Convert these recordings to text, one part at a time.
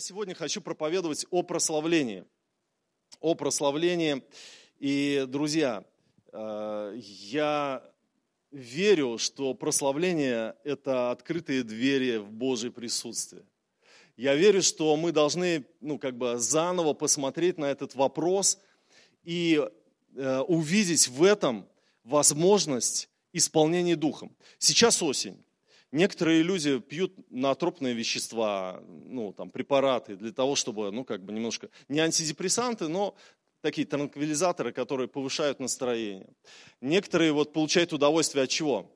сегодня хочу проповедовать о прославлении. О прославлении. И, друзья, э, я верю, что прославление – это открытые двери в Божье присутствие. Я верю, что мы должны ну, как бы заново посмотреть на этот вопрос и э, увидеть в этом возможность исполнения духом. Сейчас осень. Некоторые люди пьют натропные вещества, ну, там, препараты для того, чтобы, ну, как бы немножко, не антидепрессанты, но такие транквилизаторы, которые повышают настроение. Некоторые вот получают удовольствие от чего?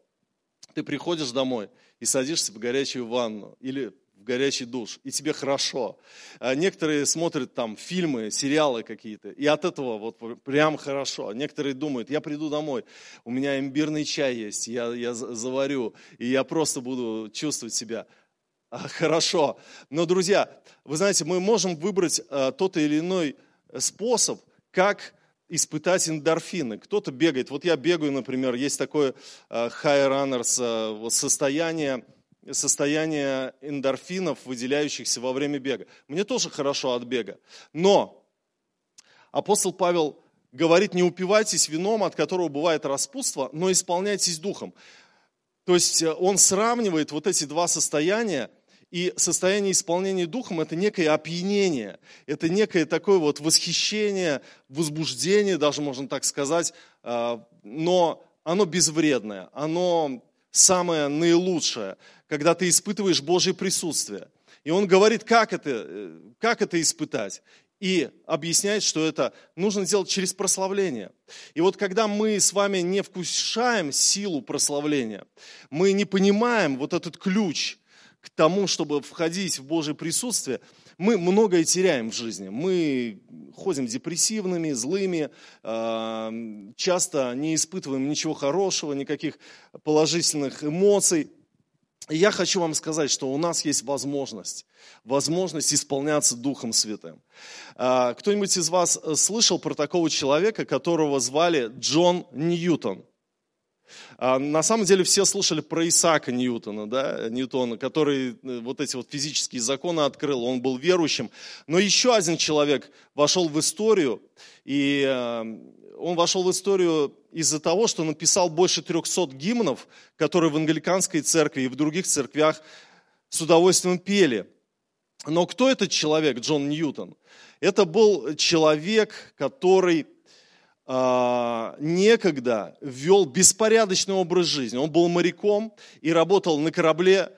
Ты приходишь домой и садишься в горячую ванну или горячий душ, и тебе хорошо. А некоторые смотрят там фильмы, сериалы какие-то, и от этого вот прям хорошо. Некоторые думают, я приду домой, у меня имбирный чай есть, я, я заварю, и я просто буду чувствовать себя а, хорошо. Но, друзья, вы знаете, мы можем выбрать а, тот или иной способ, как испытать эндорфины. Кто-то бегает. Вот я бегаю, например, есть такое high runners состояние, состояние эндорфинов, выделяющихся во время бега. Мне тоже хорошо от бега. Но апостол Павел говорит, не упивайтесь вином, от которого бывает распутство, но исполняйтесь духом. То есть э, он сравнивает вот эти два состояния, и состояние исполнения духом – это некое опьянение, это некое такое вот восхищение, возбуждение, даже можно так сказать, э, но оно безвредное, оно самое наилучшее, когда ты испытываешь Божье присутствие. И он говорит, как это, э, как это испытать. И объясняет, что это нужно делать через прославление. И вот когда мы с вами не вкушаем силу прославления, мы не понимаем вот этот ключ к тому, чтобы входить в Божье присутствие, мы многое теряем в жизни. Мы ходим депрессивными, злыми, а, часто не испытываем ничего хорошего, никаких положительных эмоций. И я хочу вам сказать, что у нас есть возможность, возможность исполняться Духом Святым. А, кто-нибудь из вас слышал про такого человека, которого звали Джон Ньютон? А, на самом деле все слушали про Исаака Ньютона, да, Ньютона, который э, вот эти вот физические законы открыл, он был верующим. Но еще один человек вошел в историю, и э, он вошел в историю из-за того, что написал больше 300 гимнов, которые в англиканской церкви и в других церквях с удовольствием пели. Но кто этот человек, Джон Ньютон? Это был человек, который а, некогда вел беспорядочный образ жизни. Он был моряком и работал на корабле,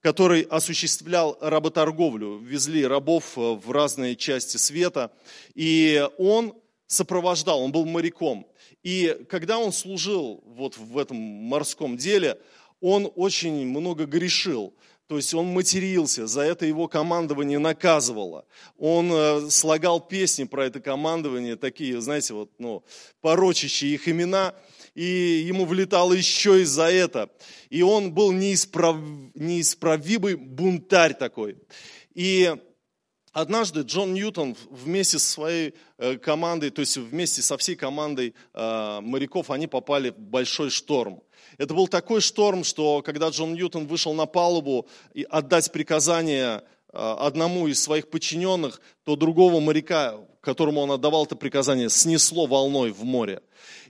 который осуществлял работорговлю. Везли рабов э, в разные части света. И он сопровождал, он был моряком. И когда он служил вот в этом морском деле, он очень много грешил. То есть он матерился, за это его командование наказывало. Он э, слагал песни про это командование, такие, знаете, вот, ну, порочащие их имена, и ему влетало еще и за это. И он был неисправ... неисправимый бунтарь такой. И однажды Джон Ньютон вместе со своей э, командой, то есть вместе со всей командой э, моряков, они попали в большой шторм. Это был такой шторм, что когда Джон Ньютон вышел на палубу и отдать приказание а, одному из своих подчиненных, то другого моряка, которому он отдавал это приказание, снесло волной в море.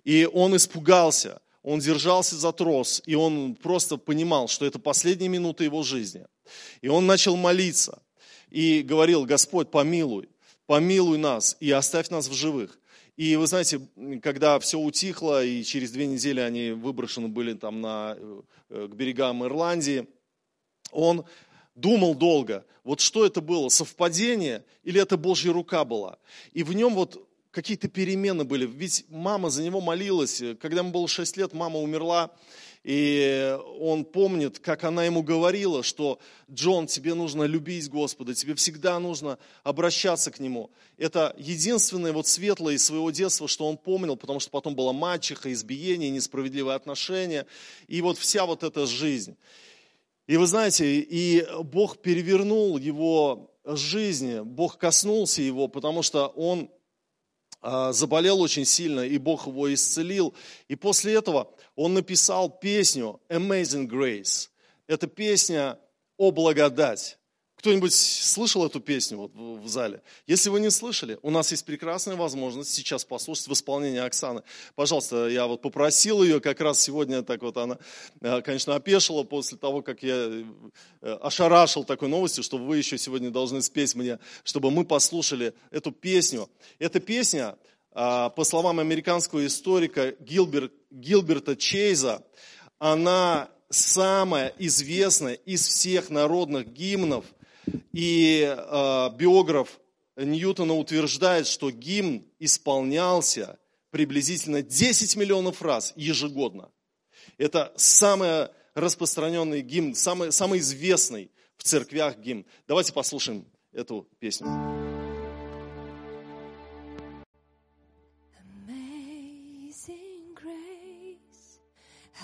И он испугался, он держался за трос, и он просто понимал, что это последние минуты его жизни. И он начал молиться и говорил, Господь, помилуй, помилуй нас и оставь нас в живых. И вы знаете, когда все утихло, и через две недели они выброшены были там на, э, к берегам Ирландии, он думал долго, вот что это было, совпадение или это Божья рука была. И в нем вот какие-то перемены были. Ведь мама за него молилась. Когда ему было 6 лет, мама умерла. И он помнит, как она ему говорила, что Джон, тебе нужно любить Господа, тебе всегда нужно обращаться к Нему. Это единственное вот светлое из своего детства, что он помнил, потому что потом была мачеха, избиение, несправедливые отношения, и вот вся вот эта жизнь. И вы знаете, и Бог перевернул его жизнь, Бог коснулся его, потому что он заболел очень сильно, и Бог его исцелил. И после этого он написал песню Amazing Grace. Это песня о благодать. Кто-нибудь слышал эту песню вот в зале? Если вы не слышали, у нас есть прекрасная возможность сейчас послушать в исполнении Оксаны. Пожалуйста, я вот попросил ее, как раз сегодня так вот она, э, конечно, опешила после того, как я э, ошарашил такой новостью, что вы еще сегодня должны спеть мне, чтобы мы послушали эту песню. Эта песня, а, по словам американского историка Гилберт, Гилберта Чейза, она самая известная из всех народных гимнов – и э, биограф Ньютона утверждает, что гимн исполнялся приблизительно 10 миллионов раз ежегодно. Это самый распространенный гимн, самый, самый известный в церквях гимн. Давайте послушаем эту песню.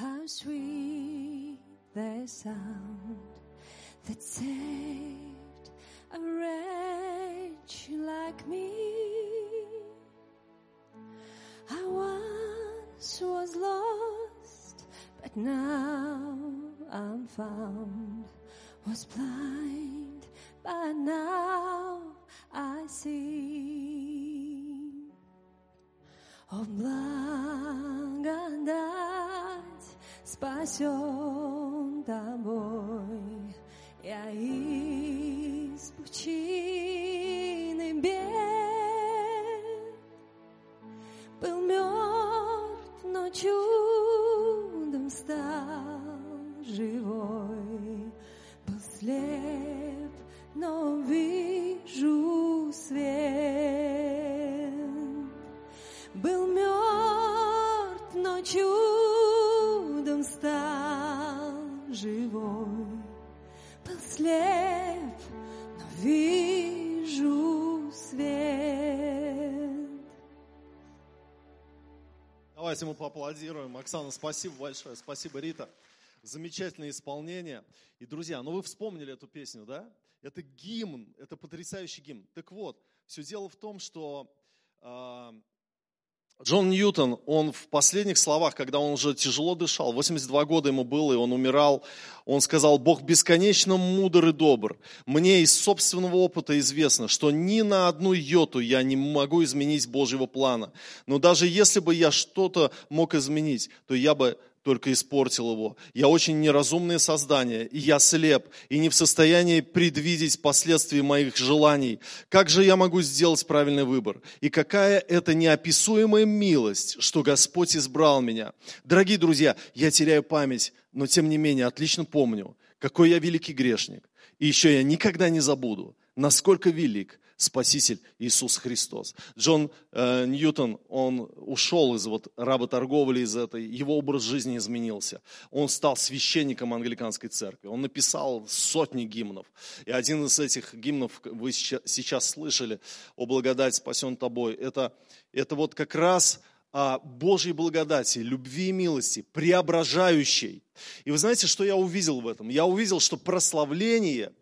how sweet the sound that saved a wretch like me. I once was lost, but now I'm found. Was blind, but now I see. О, благодать спасен Живой слеп, но вижу свет. Давайте мы поаплодируем. Оксана, спасибо большое. Спасибо, Рита. Замечательное исполнение. И, друзья, ну вы вспомнили эту песню, да? Это гимн, это потрясающий гимн. Так вот, все дело в том, что э, Джон Ньютон, он в последних словах, когда он уже тяжело дышал, 82 года ему было, и он умирал, он сказал, Бог бесконечно мудр и добр. Мне из собственного опыта известно, что ни на одну йоту я не могу изменить Божьего плана. Но даже если бы я что-то мог изменить, то я бы только испортил его. Я очень неразумное создание, и я слеп, и не в состоянии предвидеть последствия моих желаний. Как же я могу сделать правильный выбор? И какая это неописуемая милость, что Господь избрал меня. Дорогие друзья, я теряю память, но тем не менее отлично помню, какой я великий грешник. И еще я никогда не забуду, насколько велик Спаситель Иисус Христос. Джон э, Ньютон, он ушел из вот работорговли, из этой, его образ жизни изменился. Он стал священником англиканской церкви. Он написал сотни гимнов. И один из этих гимнов вы сейчас слышали, «О благодать спасен тобой». Это, это вот как раз о Божьей благодати, любви и милости, преображающей. И вы знаете, что я увидел в этом? Я увидел, что прославление,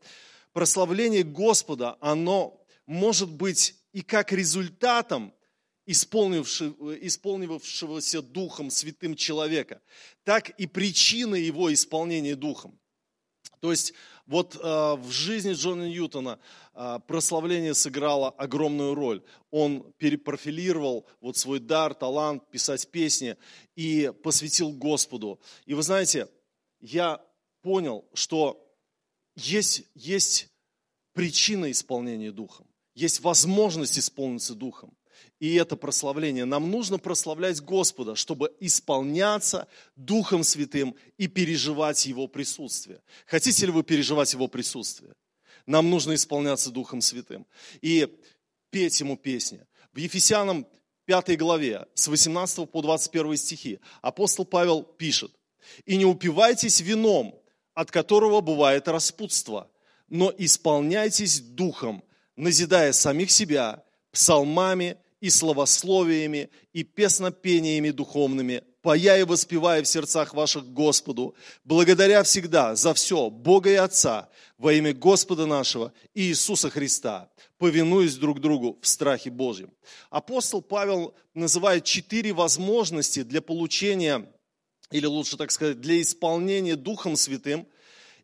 прославление Господа, оно может быть и как результатом исполнившегося Духом Святым человека, так и причиной его исполнения Духом. То есть вот э, в жизни Джона Ньютона э, прославление сыграло огромную роль. Он перепрофилировал вот свой дар, талант писать песни и посвятил Господу. И вы знаете, я понял, что есть, есть причина исполнения Духом есть возможность исполниться Духом. И это прославление. Нам нужно прославлять Господа, чтобы исполняться Духом Святым и переживать Его присутствие. Хотите ли вы переживать Его присутствие? Нам нужно исполняться Духом Святым. И петь Ему песни. В Ефесянам 5 главе с 18 по 21 стихи апостол Павел пишет, «И не упивайтесь вином, от которого бывает распутство, но исполняйтесь Духом, назидая самих себя псалмами и словословиями и песнопениями духовными, поя и воспевая в сердцах ваших Господу, благодаря всегда за все Бога и Отца во имя Господа нашего и Иисуса Христа, повинуясь друг другу в страхе Божьем. Апостол Павел называет четыре возможности для получения, или лучше так сказать, для исполнения Духом Святым.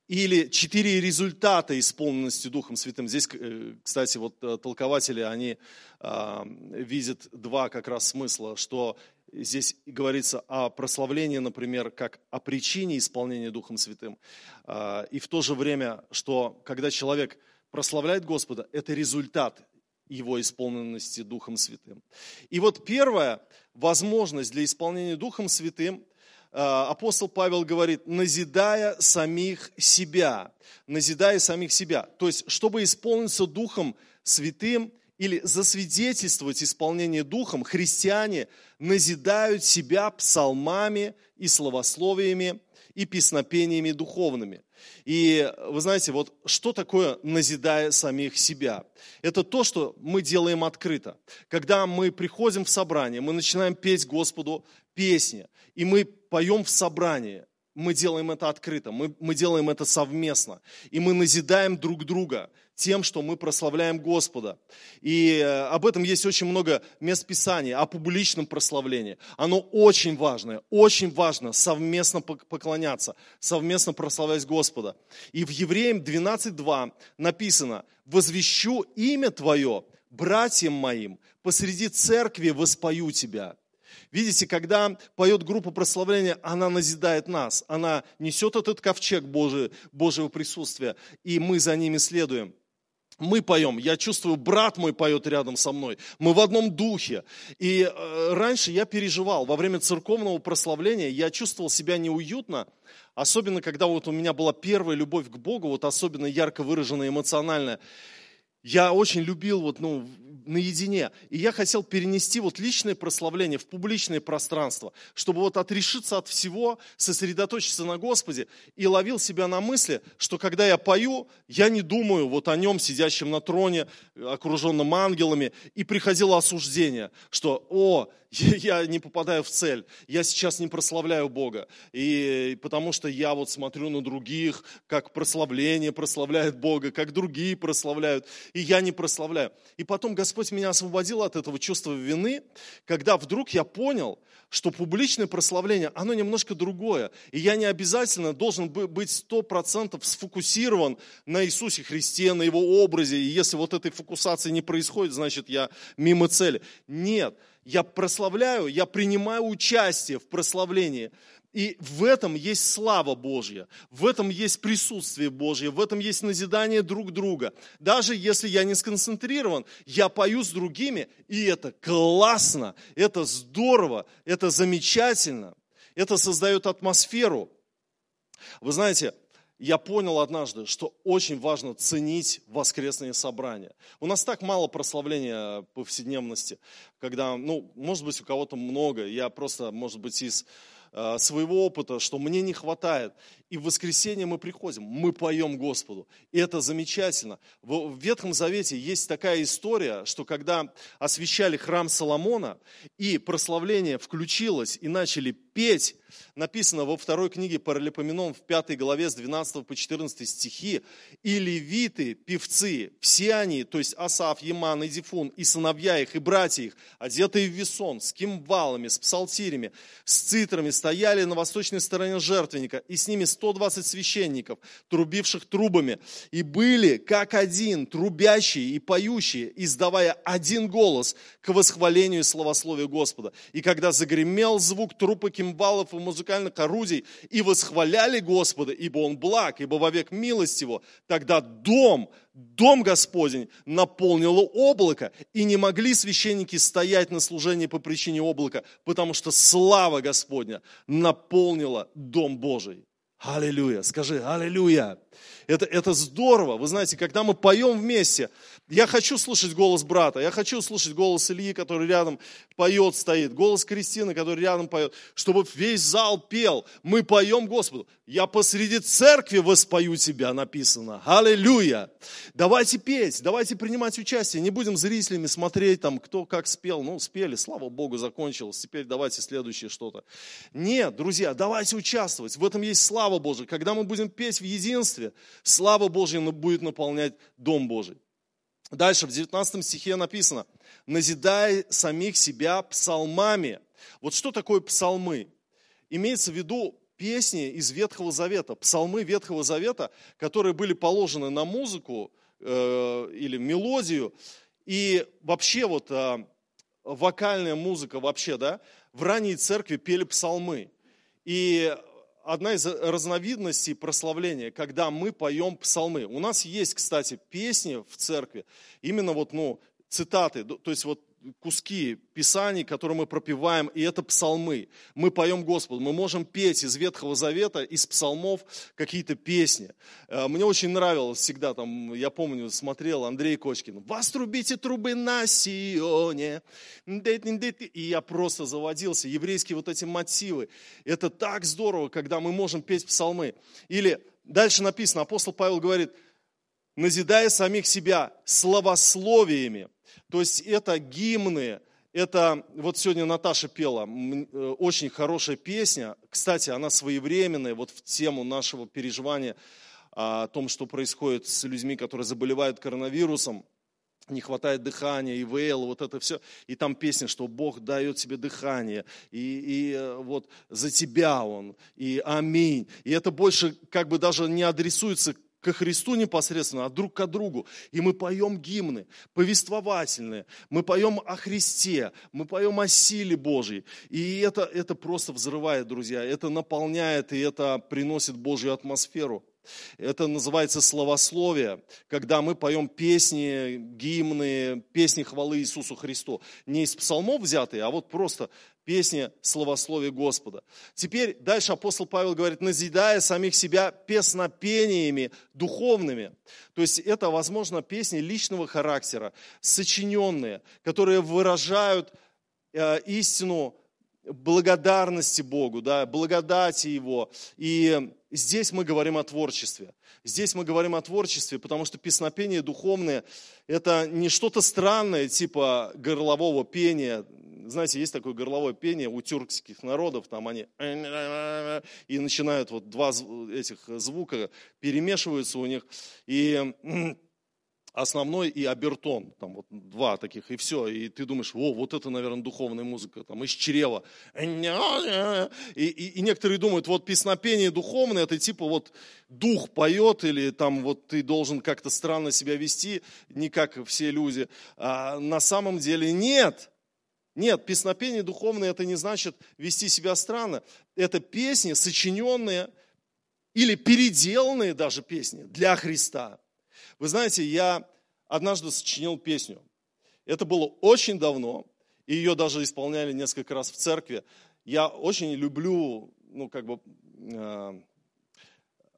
Или четыре результата исполненности Духом Святым. Здесь, э, кстати, вот э, толкователи, они а, видят два как раз смысла, что здесь говорится о прославлении, например, как о причине исполнения Духом Святым. А, и в то же время, что когда человек прославляет Господа, это результат его исполненности Духом Святым. И вот первая возможность для исполнения Духом Святым апостол Павел говорит, назидая самих себя, назидая самих себя. То есть, чтобы исполниться Духом Святым или засвидетельствовать исполнение Духом, христиане назидают себя псалмами и словословиями и песнопениями духовными. И вы знаете, вот что такое назидая самих себя? Это то, что мы делаем открыто. Когда мы приходим в собрание, мы начинаем петь Господу песни, и мы поем в собрании, мы делаем это открыто, мы, мы делаем это совместно. И мы назидаем друг друга тем, что мы прославляем Господа. И э, об этом есть очень много мест Писания, о публичном прославлении. Оно очень важное, очень важно совместно поклоняться, совместно прославлять Господа. И в Евреям 12.2 написано, «Возвещу имя Твое братьям моим, посреди церкви воспою Тебя». Видите, когда поет группа прославления, она назидает нас, она несет этот ковчег Божий, Божьего присутствия, и мы за ними следуем. Мы поем, я чувствую, брат мой поет рядом со мной, мы в одном духе. И э, раньше я переживал, во время церковного прославления я чувствовал себя неуютно, особенно когда вот у меня была первая любовь к Богу, вот особенно ярко выраженная, эмоциональная. Я очень любил вот, ну, наедине. И я хотел перенести вот личное прославление в публичное пространство, чтобы вот отрешиться от всего, сосредоточиться на Господе и ловил себя на мысли, что когда я пою, я не думаю вот о нем, сидящем на троне, окруженном ангелами, и приходило осуждение, что, о, я не попадаю в цель, я сейчас не прославляю Бога, и потому что я вот смотрю на других, как прославление прославляет Бога, как другие прославляют, и я не прославляю. И потом Господь меня освободил от этого чувства вины, когда вдруг я понял, что публичное прославление, оно немножко другое. И я не обязательно должен быть сто процентов сфокусирован на Иисусе Христе, на Его образе. И если вот этой фокусации не происходит, значит я мимо цели. Нет, я прославляю, я принимаю участие в прославлении. И в этом есть слава Божья, в этом есть присутствие Божье, в этом есть назидание друг друга. Даже если я не сконцентрирован, я пою с другими, и это классно, это здорово, это замечательно, это создает атмосферу. Вы знаете, я понял однажды, что очень важно ценить воскресные собрания. У нас так мало прославления повседневности, когда, ну, может быть, у кого-то много. Я просто, может быть, из Э, своего опыта, что мне не хватает. И в воскресенье мы приходим, мы поем Господу. И это замечательно. В Ветхом Завете есть такая история, что когда освещали храм Соломона, и прославление включилось, и начали петь, написано во второй книге Паралипоменон в пятой главе с 12 по 14 стихи, и левиты, певцы, все они, то есть Асав, Еман и Дифун, и сыновья их, и братья их, одетые в весон, с кимвалами, с псалтирями, с цитрами, стояли на восточной стороне жертвенника, и с ними 120 священников, трубивших трубами, и были как один, трубящие и поющие, издавая один голос к восхвалению и славословию Господа. И когда загремел звук трупа кимвалов и музыкальных орудий, и восхваляли Господа, ибо Он благ, ибо вовек милость Его, тогда дом, дом Господень наполнило облако, и не могли священники стоять на служении по причине облака, потому что слава Господня наполнила дом Божий. Аллилуйя, скажи, аллилуйя. Это, это здорово. Вы знаете, когда мы поем вместе, я хочу слышать голос брата, я хочу слышать голос Ильи, который рядом поет, стоит, голос Кристины, который рядом поет, чтобы весь зал пел. Мы поем Господу. Я посреди церкви воспою тебя, написано. Аллилуйя. Давайте петь, давайте принимать участие. Не будем зрителями смотреть, там, кто как спел. Ну, спели, слава Богу, закончилось. Теперь давайте следующее что-то. Нет, друзья, давайте участвовать. В этом есть слава Божия. Когда мы будем петь в единстве, слава Божья будет наполнять Дом Божий. Дальше в 19 стихе написано, назидай самих себя псалмами. Вот что такое псалмы? Имеется в виду песни из Ветхого Завета, псалмы Ветхого Завета, которые были положены на музыку э, или мелодию. И вообще вот э, вокальная музыка вообще, да, в ранней церкви пели псалмы. И одна из разновидностей прославления, когда мы поем псалмы. У нас есть, кстати, песни в церкви, именно вот, ну, цитаты, то есть вот куски Писаний, которые мы пропиваем, и это псалмы. Мы поем Господу, мы можем петь из Ветхого Завета, из псалмов какие-то песни. Э, мне очень нравилось всегда, там, я помню, смотрел Андрей Кочкин, «Вас трубите трубы на Сионе», и я просто заводился, еврейские вот эти мотивы. Это так здорово, когда мы можем петь псалмы. Или дальше написано, апостол Павел говорит, назидая самих себя словословиями, то есть это гимны, это, вот сегодня Наташа пела, э, очень хорошая песня. Кстати, она своевременная, вот в тему нашего переживания о том, что происходит с людьми, которые заболевают коронавирусом. Не хватает дыхания, ИВЛ, вот это все. И там песня, что Бог дает тебе дыхание, и, и э, вот за тебя Он, и аминь. И это больше как бы даже не адресуется ко Христу непосредственно, а друг к другу. И мы поем гимны, повествовательные, мы поем о Христе, мы поем о силе Божьей. И это, это просто взрывает, друзья, это наполняет и это приносит Божью атмосферу. Это называется словословие, когда мы поем песни, гимны, песни хвалы Иисусу Христу. Не из псалмов взятые, а вот просто песни словословия Господа. Теперь дальше апостол Павел говорит, назидая самих себя песнопениями духовными. То есть это, возможно, песни личного характера, сочиненные, которые выражают э, истину благодарности Богу, да, благодати Его. И здесь мы говорим о творчестве. Здесь мы говорим о творчестве, потому что песнопение духовное – это не что-то странное, типа горлового пения. Знаете, есть такое горловое пение у тюркских народов, там они и начинают вот два этих звука перемешиваются у них. И основной и обертон, там вот два таких, и все, и ты думаешь, о, вот это, наверное, духовная музыка, там, из чрева. И, и, и некоторые думают, вот песнопение духовное, это типа вот дух поет, или там вот ты должен как-то странно себя вести, не как все люди. А на самом деле нет. Нет, песнопение духовное, это не значит вести себя странно. Это песни, сочиненные или переделанные даже песни для Христа. Вы знаете, я однажды сочинил песню. Это было очень давно, и ее даже исполняли несколько раз в церкви. Я очень люблю, ну, как бы, э,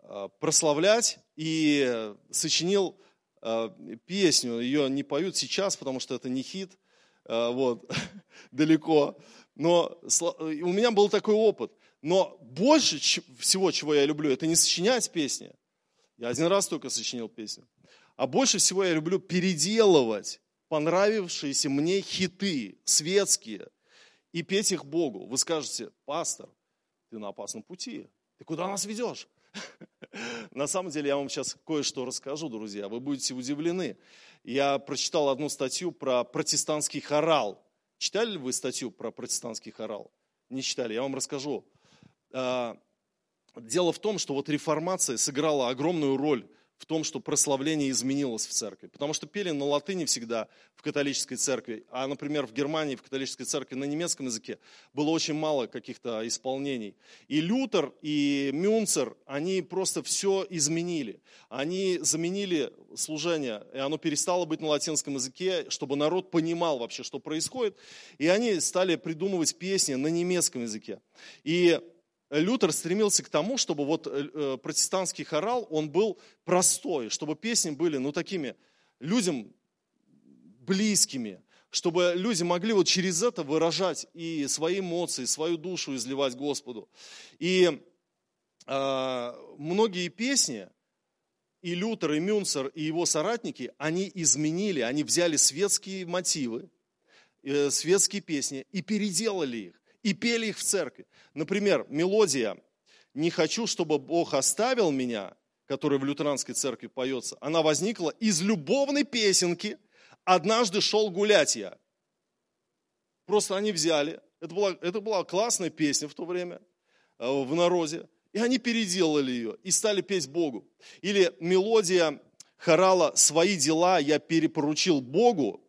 э, прославлять и сочинил э, песню. Ее не поют сейчас, потому что это не хит, вот, далеко. Но у меня был такой опыт. Но больше всего, чего я люблю, это не сочинять песни. Я один раз только сочинил песню. А больше всего я люблю переделывать понравившиеся мне хиты светские и петь их Богу. Вы скажете, пастор, ты на опасном пути. Ты куда нас ведешь? На самом деле я вам сейчас кое-что расскажу, друзья. Вы будете удивлены. Я прочитал одну статью про протестантский хорал. Читали ли вы статью про протестантский хорал? Не читали, я вам расскажу. А, дело в том, что вот реформация сыграла огромную роль в том, что прославление изменилось в церкви. Потому что пели на латыни всегда в католической церкви, а, например, в Германии, в католической церкви на немецком языке было очень мало каких-то исполнений. И Лютер, и Мюнцер, они просто все изменили. Они заменили служение, и оно перестало быть на латинском языке, чтобы народ понимал вообще, что происходит. И они стали придумывать песни на немецком языке. И Лютер стремился к тому, чтобы вот э, э, протестантский хорал, он был простой, чтобы песни были, ну, такими людям близкими, чтобы люди могли вот через это выражать и свои эмоции, свою душу изливать Господу. И э, многие песни, и Лютер, и Мюнцер, и его соратники, они изменили, они взяли светские мотивы, э, светские песни и переделали их и пели их в церкви. Например, мелодия «Не хочу, чтобы Бог оставил меня», которая в лютеранской церкви поется, она возникла из любовной песенки «Однажды шел гулять я». Просто они взяли, это была, это была классная песня в то время, в народе, и они переделали ее и стали петь Богу. Или мелодия хорала «Свои дела я перепоручил Богу»,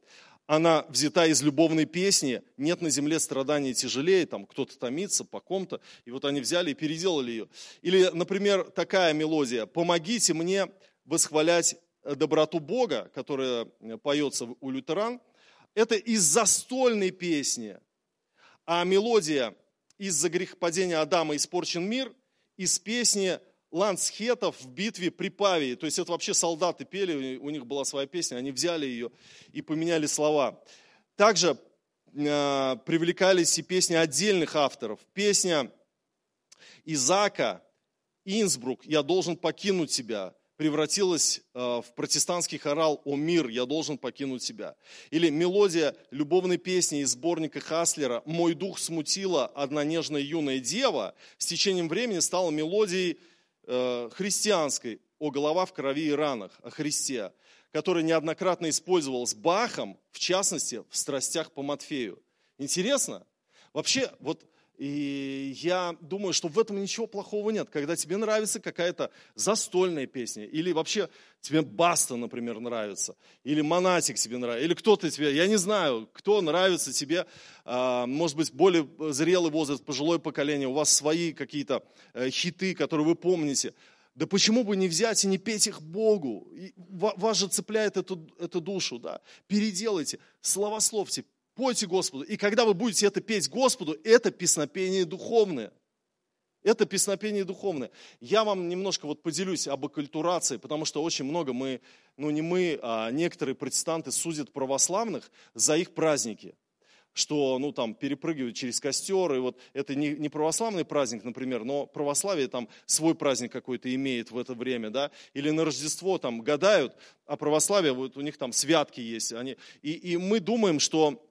она взята из любовной песни «Нет на земле страданий тяжелее», там кто-то томится по ком-то, и вот они взяли и переделали ее. Или, например, такая мелодия «Помогите мне восхвалять доброту Бога», которая поется у лютеран, это из застольной песни, а мелодия «Из-за грехопадения Адама испорчен мир» из песни лансхетов в битве при Павии. То есть это вообще солдаты пели, у них была своя песня, они взяли ее и поменяли слова. Также э, привлекались и песни отдельных авторов. Песня Изака, Инсбрук, «Я должен покинуть тебя», превратилась э, в протестантский хорал «О мир, я должен покинуть тебя». Или мелодия любовной песни из сборника Хаслера «Мой дух смутила одна нежная юная дева» с течением времени стала мелодией Э, христианской о голова в крови и ранах, о Христе, который неоднократно использовалась Бахом, в частности, в страстях по Матфею. Интересно? Вообще, вот и я думаю, что в этом ничего плохого нет. Когда тебе нравится какая-то застольная песня, или вообще тебе Баста, например, нравится, или Монатик тебе нравится, или кто-то тебе, я не знаю, кто нравится тебе, а, может быть, более зрелый возраст, пожилое поколение, у вас свои какие-то э, хиты, которые вы помните. Да почему бы не взять и не петь их Богу? Вас же цепляет эту, эту душу, да? Переделайте, словословьте, Пойте Господу. И когда вы будете это петь Господу, это песнопение духовное. Это песнопение духовное. Я вам немножко вот поделюсь об оккультурации, потому что очень много мы, ну не мы, а некоторые протестанты судят православных за их праздники что, ну, там, перепрыгивают через костер, и вот это не, не православный праздник, например, но православие там свой праздник какой-то имеет в это время, да, или на Рождество там гадают, а православие, вот у них там святки есть, они, и, и мы думаем, что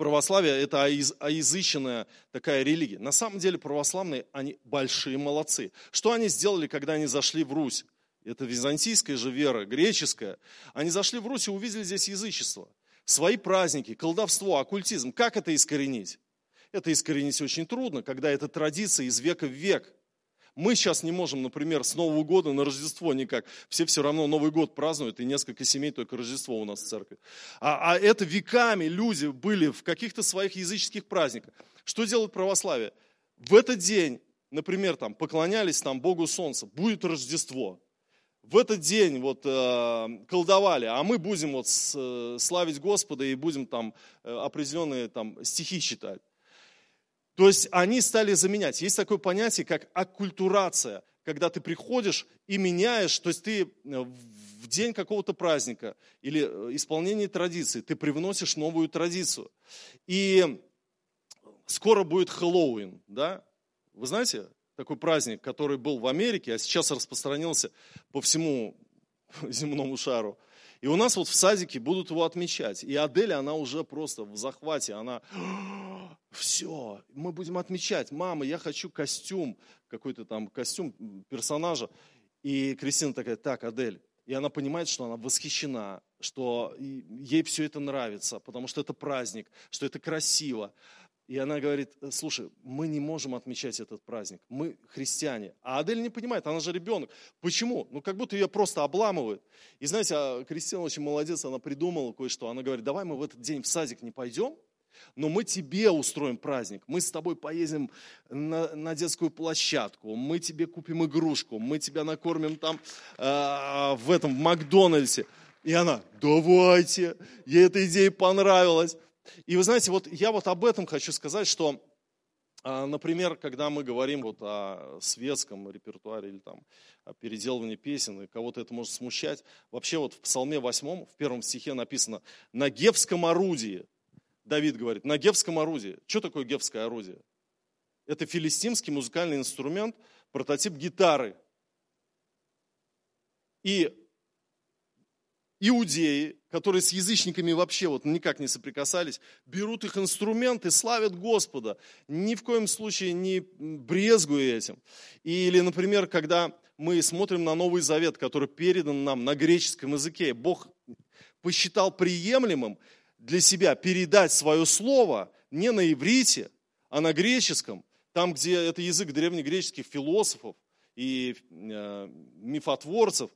православие – это оязыченная такая религия. На самом деле православные, они большие молодцы. Что они сделали, когда они зашли в Русь? Это византийская же вера, греческая. Они зашли в Русь и увидели здесь язычество. Свои праздники, колдовство, оккультизм. Как это искоренить? Это искоренить очень трудно, когда эта традиция из века в век – мы сейчас не можем, например, с Нового года на Рождество никак. Все все равно Новый год празднуют, и несколько семей только Рождество у нас в церкви. А, а это веками люди были в каких-то своих языческих праздниках. Что делает православие? В этот день, например, там, поклонялись там, Богу Солнца, будет Рождество. В этот день вот, э, колдовали, а мы будем вот, с, э, славить Господа и будем там э, определенные там, стихи читать. То есть они стали заменять. Есть такое понятие, как аккультурация, когда ты приходишь и меняешь, то есть ты э, в день какого-то праздника или э, исполнения традиции, ты привносишь новую традицию. И скоро будет Хэллоуин, да? Вы знаете, такой праздник, который был в Америке, а сейчас распространился по всему земному шару. И у нас вот в садике будут его отмечать. И Аделя, она уже просто в захвате, она, все, мы будем отмечать. Мама, я хочу костюм, какой-то там костюм персонажа. И Кристина такая, так, Адель. И она понимает, что она восхищена, что ей все это нравится, потому что это праздник, что это красиво. И она говорит, слушай, мы не можем отмечать этот праздник, мы христиане. А Адель не понимает, она же ребенок. Почему? Ну, как будто ее просто обламывают. И знаете, а Кристина очень молодец, она придумала кое-что. Она говорит, давай мы в этот день в садик не пойдем, но мы тебе устроим праздник. Мы с тобой поедем на, на детскую площадку, мы тебе купим игрушку, мы тебя накормим там э, в этом, в Макдональдсе. И она, давайте, ей эта идея понравилась. И вы знаете, вот я вот об этом хочу сказать, что, а, например, когда мы говорим вот о светском репертуаре или там о переделывании песен, и кого-то это может смущать, вообще вот в Псалме 8, в первом стихе написано «на гевском орудии». Давид говорит, на гевском орудии. Что такое гевское орудие? Это филистимский музыкальный инструмент, прототип гитары. И иудеи, которые с язычниками вообще вот никак не соприкасались, берут их инструменты, славят Господа, ни в коем случае не брезгуя этим. Или, например, когда мы смотрим на Новый Завет, который передан нам на греческом языке, Бог посчитал приемлемым для себя передать свое слово не на иврите, а на греческом, там, где это язык древнегреческих философов и э, мифотворцев,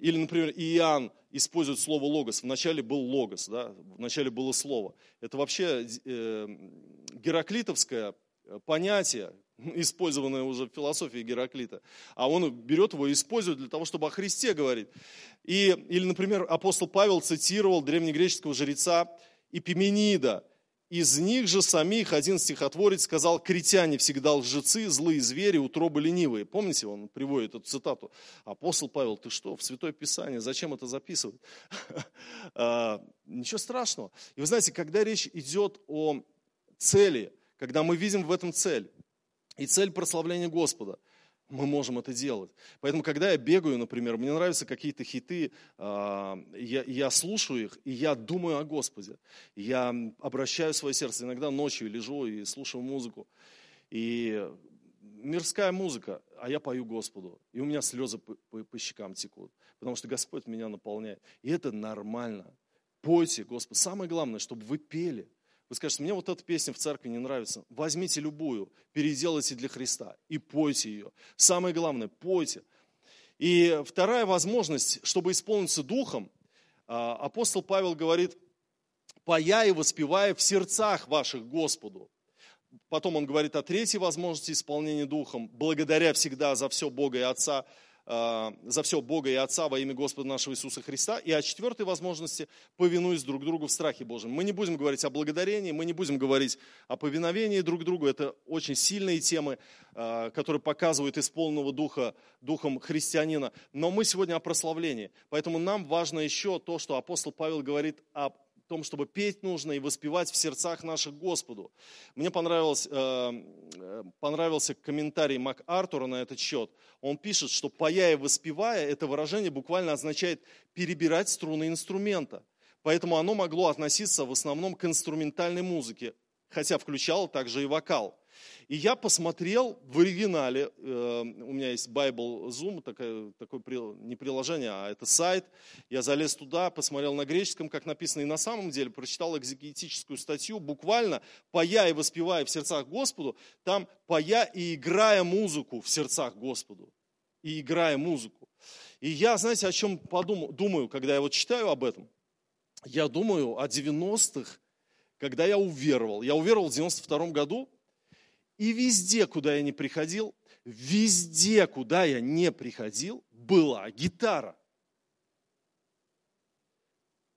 или, например, Иоанн использует слово «логос». Вначале был «логос», да? вначале было слово. Это вообще э, гераклитовское понятие, использованное уже в философии Гераклита. А он берет его и использует для того, чтобы о Христе говорить. И, или, например, апостол Павел цитировал древнегреческого жреца Эпименида. Из них же самих один стихотворец сказал, критяне всегда лжецы, злые звери, утробы ленивые. Помните, он приводит эту цитату. Апостол Павел, ты что, в Святое Писание, зачем это записывать? А, ничего страшного. И вы знаете, когда речь идет о цели, когда мы видим в этом цель, и цель прославления Господа, мы можем это делать. Поэтому, когда я бегаю, например, мне нравятся какие-то хиты, а, я, я слушаю их, и я думаю о Господе. Я обращаю свое сердце. Иногда ночью лежу и слушаю музыку. И мирская музыка, а я пою Господу. И у меня слезы по, по, по щекам текут, потому что Господь меня наполняет. И это нормально. Пойте, Господь. Самое главное, чтобы вы пели – вы скажете, мне вот эта песня в церкви не нравится. Возьмите любую, переделайте для Христа и пойте ее. Самое главное, пойте. И вторая возможность, чтобы исполниться духом, а, апостол Павел говорит, поя и воспевая в сердцах ваших Господу. Потом он говорит о третьей возможности исполнения духом, благодаря всегда за все Бога и Отца, за все Бога и Отца во имя Господа нашего Иисуса Христа. И о четвертой возможности повинуясь друг другу в страхе Божьем. Мы не будем говорить о благодарении, мы не будем говорить о повиновении друг другу. Это очень сильные темы, э, которые показывают исполненного духа, духом христианина. Но мы сегодня о прославлении. Поэтому нам важно еще то, что апостол Павел говорит о том, чтобы петь нужно и воспевать в сердцах наших Господу. Мне понравилось, э, э, понравился комментарий Мак Артура на этот счет. Он пишет, что «пая и воспевая» это выражение буквально означает перебирать струны инструмента. Поэтому оно могло относиться в основном к инструментальной музыке, хотя включало также и вокал. И я посмотрел в оригинале, э, у меня есть Bible Zoom, такое, такое не приложение, а это сайт. Я залез туда, посмотрел на греческом, как написано, и на самом деле прочитал экзегетическую статью, буквально «Поя и воспевая в сердцах Господу», там «Поя и играя музыку в сердцах Господу». И играя музыку. И я, знаете, о чем подумаю, думаю, когда я вот читаю об этом? Я думаю о 90-х, когда я уверовал. Я уверовал в 92 году, и везде, куда я не приходил, везде, куда я не приходил, была гитара.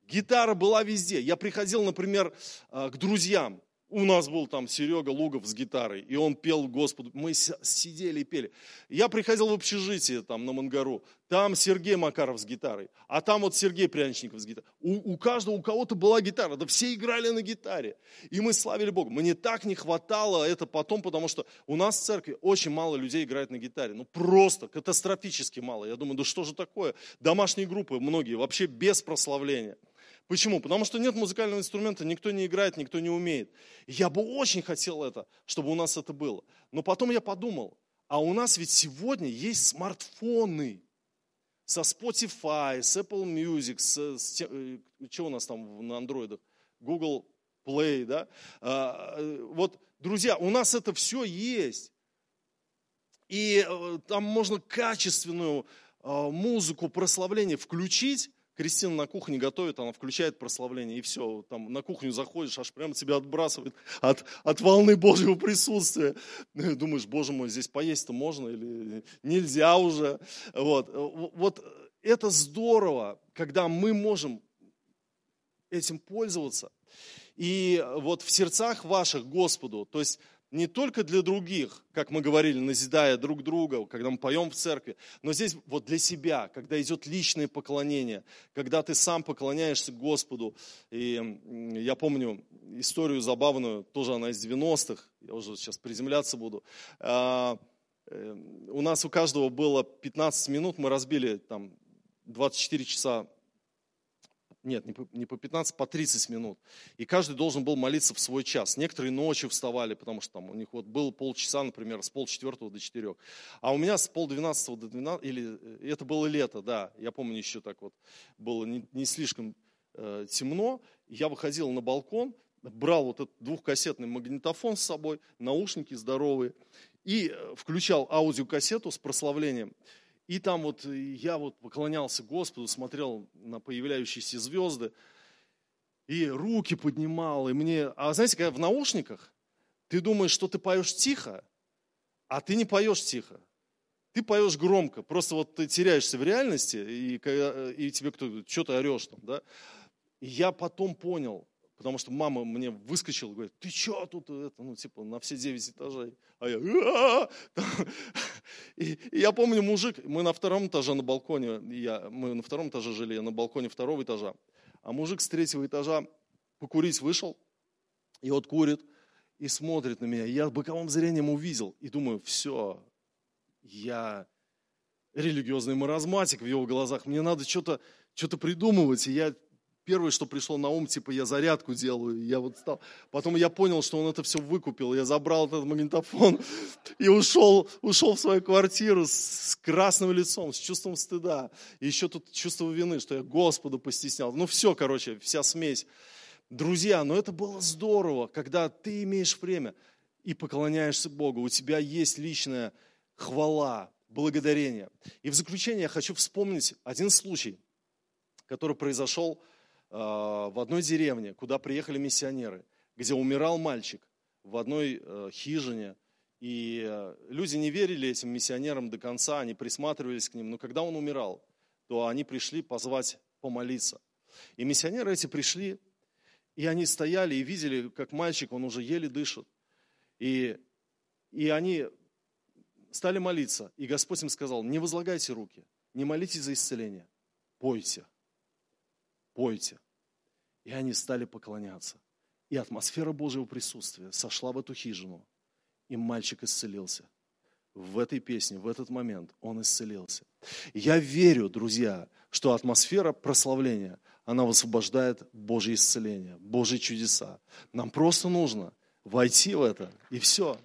Гитара была везде. Я приходил, например, а, к друзьям, у нас был там Серега Лугов с гитарой, и он пел Господу. Мы сидели и пели. Я приходил в общежитие там на Мангару, там Сергей Макаров с гитарой, а там вот Сергей Пряничников с гитарой. У, у каждого, у кого-то была гитара, да все играли на гитаре. И мы славили Бога. Мне так не хватало это потом, потому что у нас в церкви очень мало людей играет на гитаре. Ну просто катастрофически мало. Я думаю, да что же такое? Домашние группы многие вообще без прославления. Почему? Потому что нет музыкального инструмента, никто не играет, никто не умеет. Я бы очень хотел это, чтобы у нас это было. Но потом я подумал, а у нас ведь сегодня есть смартфоны со Spotify, с Apple Music, с, с э, что у нас там на андроидах? Google Play, да? А, э, вот, друзья, у нас это все есть. И э, там можно качественную музыку прославления включить, Кристина на кухне готовит, она включает прославление, и все, там на кухню заходишь, аж прямо тебя отбрасывает от, от волны Божьего присутствия. Думаешь, Боже мой, здесь поесть-то можно или нельзя уже. Вот, вот это здорово, когда мы можем этим пользоваться. И вот в сердцах ваших Господу, то есть не только для других, как мы говорили, назидая друг друга, когда мы поем в церкви, но здесь вот для себя, когда идет личное поклонение, когда ты сам поклоняешься Господу. И я помню историю забавную, тоже она из 90-х, я уже сейчас приземляться буду. А, э, у нас у каждого было 15 минут, мы разбили там 24 часа нет, не по, не по 15, по 30 минут. И каждый должен был молиться в свой час. Некоторые ночью вставали, потому что там у них вот было полчаса, например, с полчетвертого до четырех. А у меня с полдвенадцатого до 12, или э, это было лето, да, я помню еще так вот, было не, не слишком э, темно. Я выходил на балкон, брал вот этот двухкассетный магнитофон с собой, наушники здоровые, и э, включал аудиокассету с прославлением. И там вот я вот поклонялся Господу, смотрел на появляющиеся звезды, и руки поднимал, и мне... А знаете, когда в наушниках, ты думаешь, что ты поешь тихо, а ты не поешь тихо. Ты поешь громко, просто вот ты теряешься в реальности, и, и тебе кто-то, что ты орешь там, да? И я потом понял, потому что мама мне выскочила, говорит, ты что тут, это, ну, типа, на все девять этажей. А я, и, и я помню, мужик, мы на втором этаже на балконе, я, мы на втором этаже жили, я на балконе второго этажа, а мужик с третьего этажа покурить вышел, и вот курит, и смотрит на меня. Я боковым зрением увидел, и думаю, все, я религиозный маразматик в его глазах, мне надо что-то что придумывать, и я первое, что пришло на ум, типа, я зарядку делаю, я вот стал. Потом я понял, что он это все выкупил, я забрал этот магнитофон и ушел, ушел в свою квартиру с, красным лицом, с чувством стыда. И еще тут чувство вины, что я Господу постеснял. Ну все, короче, вся смесь. Друзья, но это было здорово, когда ты имеешь время и поклоняешься Богу, у тебя есть личная хвала, благодарение. И в заключение я хочу вспомнить один случай, который произошел в одной деревне, куда приехали миссионеры, где умирал мальчик в одной э, хижине. И э, люди не верили этим миссионерам до конца, они присматривались к ним. Но когда он умирал, то они пришли позвать помолиться. И миссионеры эти пришли, и они стояли и видели, как мальчик, он уже еле дышит. И, и они стали молиться. И Господь им сказал, не возлагайте руки, не молитесь за исцеление, пойте пойте. И они стали поклоняться. И атмосфера Божьего присутствия сошла в эту хижину, и мальчик исцелился. В этой песне, в этот момент он исцелился. Я верю, друзья, что атмосфера прославления, она высвобождает Божье исцеление, Божьи чудеса. Нам просто нужно войти в это, и все.